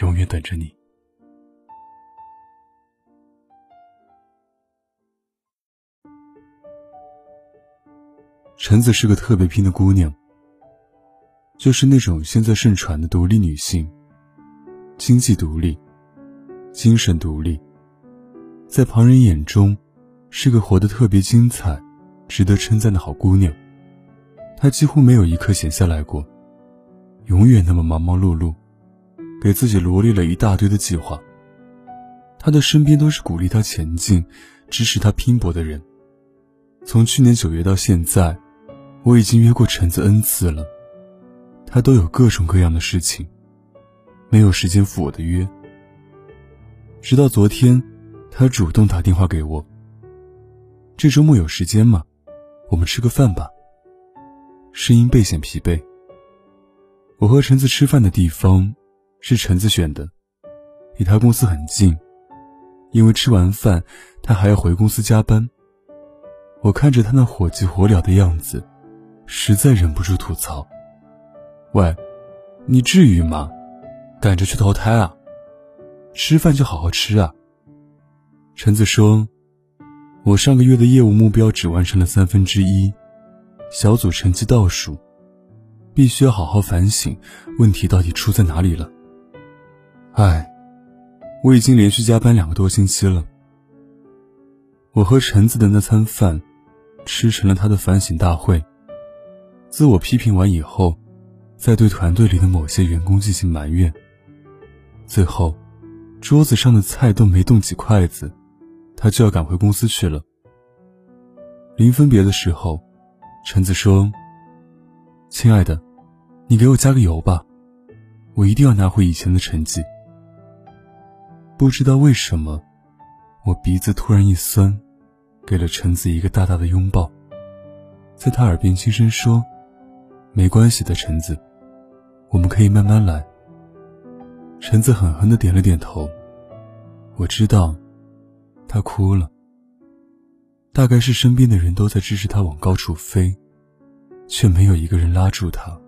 永远等着你。橙子是个特别拼的姑娘，就是那种现在盛传的独立女性，经济独立，精神独立，在旁人眼中是个活得特别精彩、值得称赞的好姑娘。她几乎没有一刻闲下来过，永远那么忙忙碌碌，给自己罗列了一大堆的计划。他的身边都是鼓励他前进、支持他拼搏的人。从去年九月到现在。我已经约过橙子 n 次了，他都有各种各样的事情，没有时间赴我的约。直到昨天，他主动打电话给我。这周末有时间吗？我们吃个饭吧。声音倍显疲惫。我和橙子吃饭的地方是橙子选的，离他公司很近，因为吃完饭他还要回公司加班。我看着他那火急火燎的样子。实在忍不住吐槽：“喂，你至于吗？赶着去投胎啊？吃饭就好好吃啊。”橙子说：“我上个月的业务目标只完成了三分之一，小组成绩倒数，必须要好好反省，问题到底出在哪里了。”唉，我已经连续加班两个多星期了。我和橙子的那餐饭，吃成了他的反省大会。自我批评完以后，再对团队里的某些员工进行埋怨。最后，桌子上的菜都没动几筷子，他就要赶回公司去了。临分别的时候，橙子说：“亲爱的，你给我加个油吧，我一定要拿回以前的成绩。”不知道为什么，我鼻子突然一酸，给了橙子一个大大的拥抱，在他耳边轻声说。没关系的，橙子，我们可以慢慢来。橙子狠狠的点了点头。我知道，他哭了。大概是身边的人都在支持他往高处飞，却没有一个人拉住他，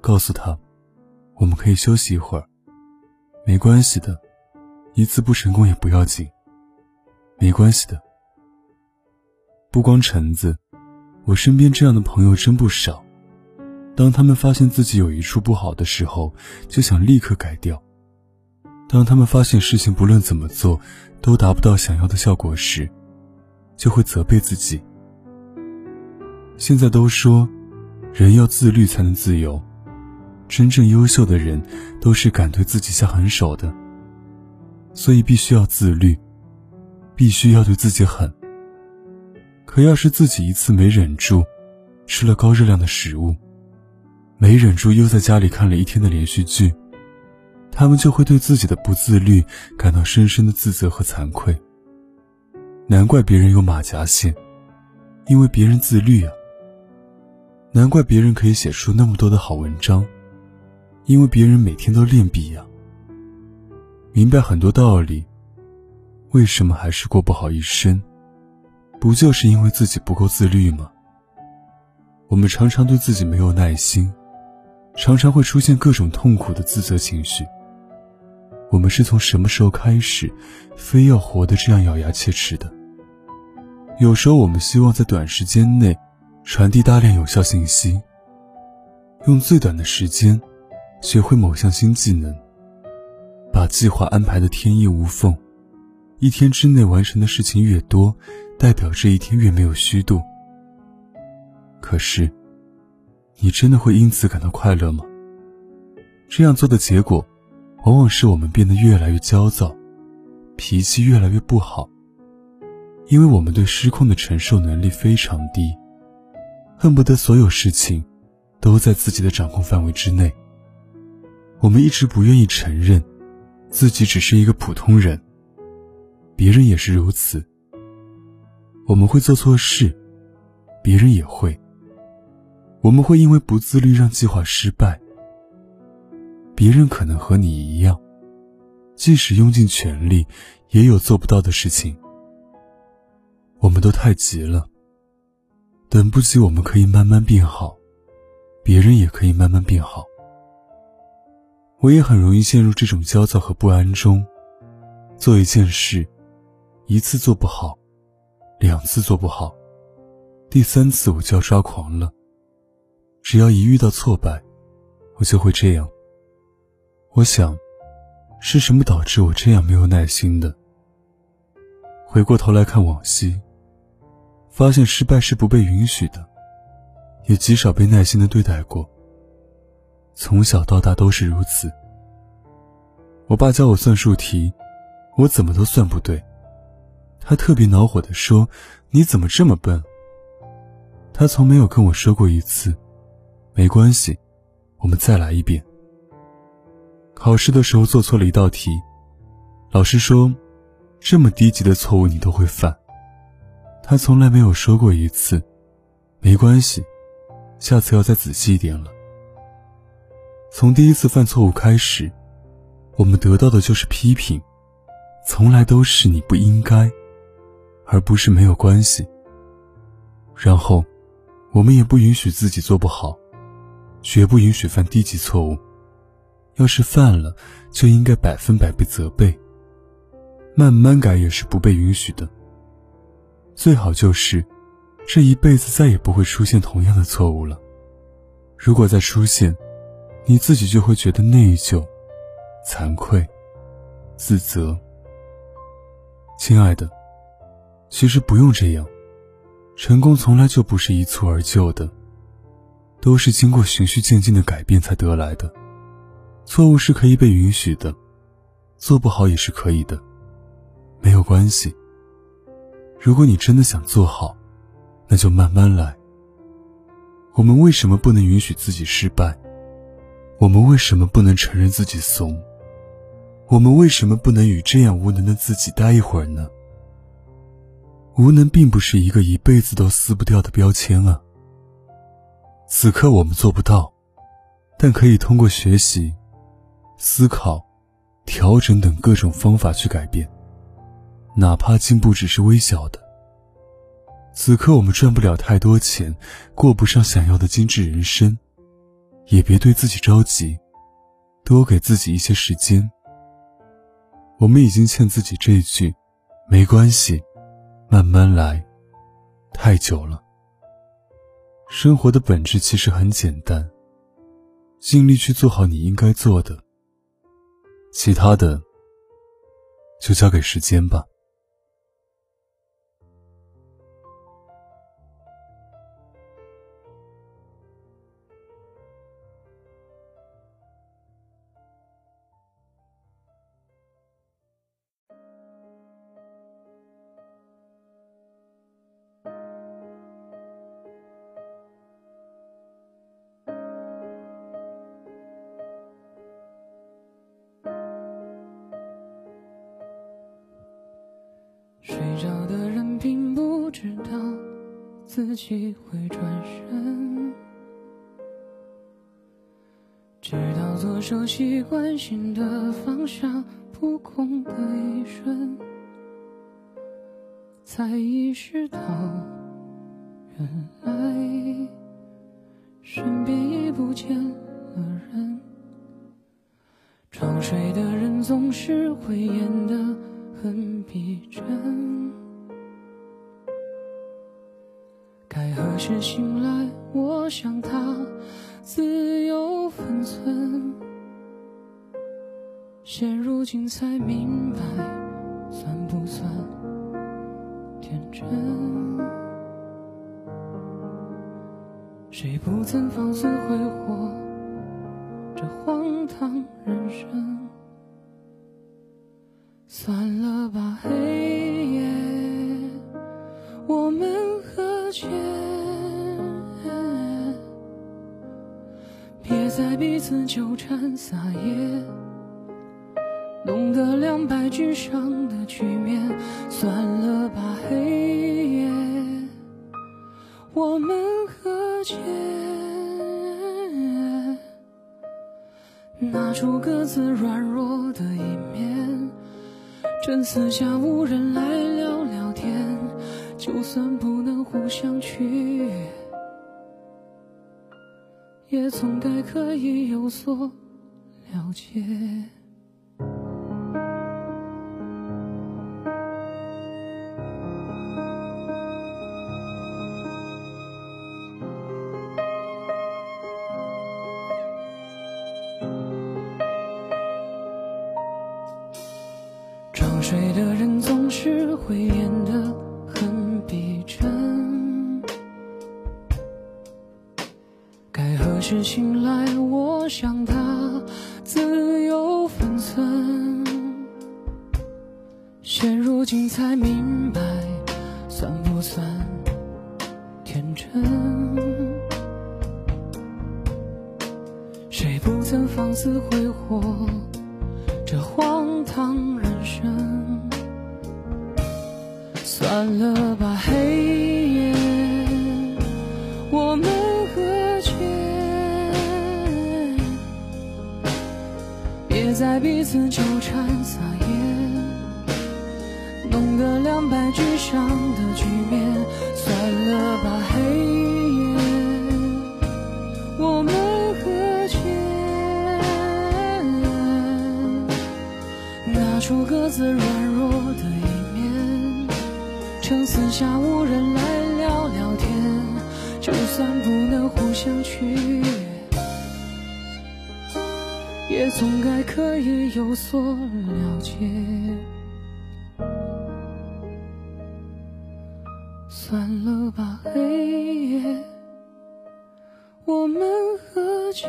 告诉他，我们可以休息一会儿。没关系的，一次不成功也不要紧。没关系的。不光橙子，我身边这样的朋友真不少。当他们发现自己有一处不好的时候，就想立刻改掉；当他们发现事情不论怎么做都达不到想要的效果时，就会责备自己。现在都说，人要自律才能自由，真正优秀的人都是敢对自己下狠手的，所以必须要自律，必须要对自己狠。可要是自己一次没忍住，吃了高热量的食物，没忍住，又在家里看了一天的连续剧，他们就会对自己的不自律感到深深的自责和惭愧。难怪别人有马甲线，因为别人自律啊。难怪别人可以写出那么多的好文章，因为别人每天都练笔呀。明白很多道理，为什么还是过不好一生？不就是因为自己不够自律吗？我们常常对自己没有耐心。常常会出现各种痛苦的自责情绪。我们是从什么时候开始，非要活得这样咬牙切齿的？有时候我们希望在短时间内传递大量有效信息，用最短的时间学会某项新技能，把计划安排的天衣无缝，一天之内完成的事情越多，代表这一天越没有虚度。可是。你真的会因此感到快乐吗？这样做的结果，往往是我们变得越来越焦躁，脾气越来越不好。因为我们对失控的承受能力非常低，恨不得所有事情都在自己的掌控范围之内。我们一直不愿意承认，自己只是一个普通人。别人也是如此。我们会做错事，别人也会。我们会因为不自律让计划失败。别人可能和你一样，即使用尽全力，也有做不到的事情。我们都太急了，等不及，我们可以慢慢变好，别人也可以慢慢变好。我也很容易陷入这种焦躁和不安中，做一件事，一次做不好，两次做不好，第三次我就要抓狂了。只要一遇到挫败，我就会这样。我想，是什么导致我这样没有耐心的？回过头来看往昔，发现失败是不被允许的，也极少被耐心的对待过。从小到大都是如此。我爸教我算数题，我怎么都算不对。他特别恼火地说：“你怎么这么笨？”他从没有跟我说过一次：“没关系，我们再来一遍。”考试的时候做错了一道题，老师说：“这么低级的错误你都会犯。”他从来没有说过一次：“没关系，下次要再仔细一点了。”从第一次犯错误开始，我们得到的就是批评，从来都是你不应该，而不是没有关系。然后，我们也不允许自己做不好，绝不允许犯低级错误。要是犯了，就应该百分百被责备。慢慢改也是不被允许的。最好就是，这一辈子再也不会出现同样的错误了。如果再出现，你自己就会觉得内疚、惭愧、自责。亲爱的，其实不用这样，成功从来就不是一蹴而就的，都是经过循序渐进的改变才得来的。错误是可以被允许的，做不好也是可以的，没有关系。如果你真的想做好，那就慢慢来。我们为什么不能允许自己失败？我们为什么不能承认自己怂？我们为什么不能与这样无能的自己待一会儿呢？无能并不是一个一辈子都撕不掉的标签啊。此刻我们做不到，但可以通过学习、思考、调整等各种方法去改变，哪怕进步只是微小的。此刻我们赚不了太多钱，过不上想要的精致人生。也别对自己着急，多给自己一些时间。我们已经欠自己这句“没关系，慢慢来”太久了。生活的本质其实很简单，尽力去做好你应该做的，其他的就交给时间吧。知道自己会转身，直到左手习惯性的放下扑空的一瞬，才意识到原来身边已不见了人。装睡的人总是会演得。很逼真，何时醒来？我想他自有分寸。现如今才明白，算不算天真？谁不曾放肆挥霍这荒唐人生？算了吧，黑夜，我们和解。在彼此纠缠撒野，弄得两败俱伤的局面。算了吧，黑夜，我们和解，拿出各自软弱的一面，趁四下无人来聊聊天。就算不能互相取也总该可以有所了解。装睡的是醒来，我想他自有分寸。现如今才明白，算不算天真？谁不曾放肆挥霍这荒唐人生？算了吧，黑在彼此纠缠撒野，弄得两败俱伤的局面。算了吧，黑夜，我们和解，拿出各自软弱的一面，趁四下无人来聊聊天。就算不能互相取悦。也总该可以有所了解。算了吧，黑夜，我们和解，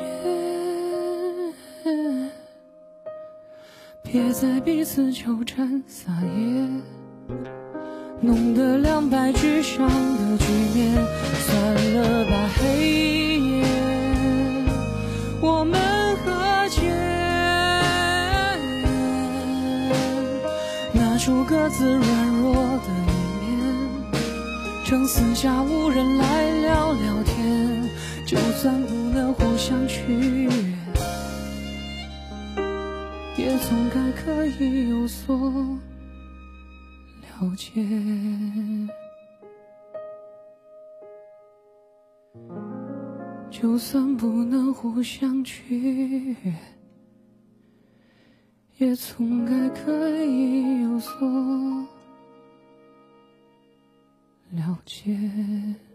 别再彼此纠缠撒野，弄得两败俱伤的局面。算了吧，黑夜，我们。各自软弱的一面，趁四下无人来聊聊天。就算不能互相取悦，也总该可以有所了解。就算不能互相取悦。也总该可以有所了解。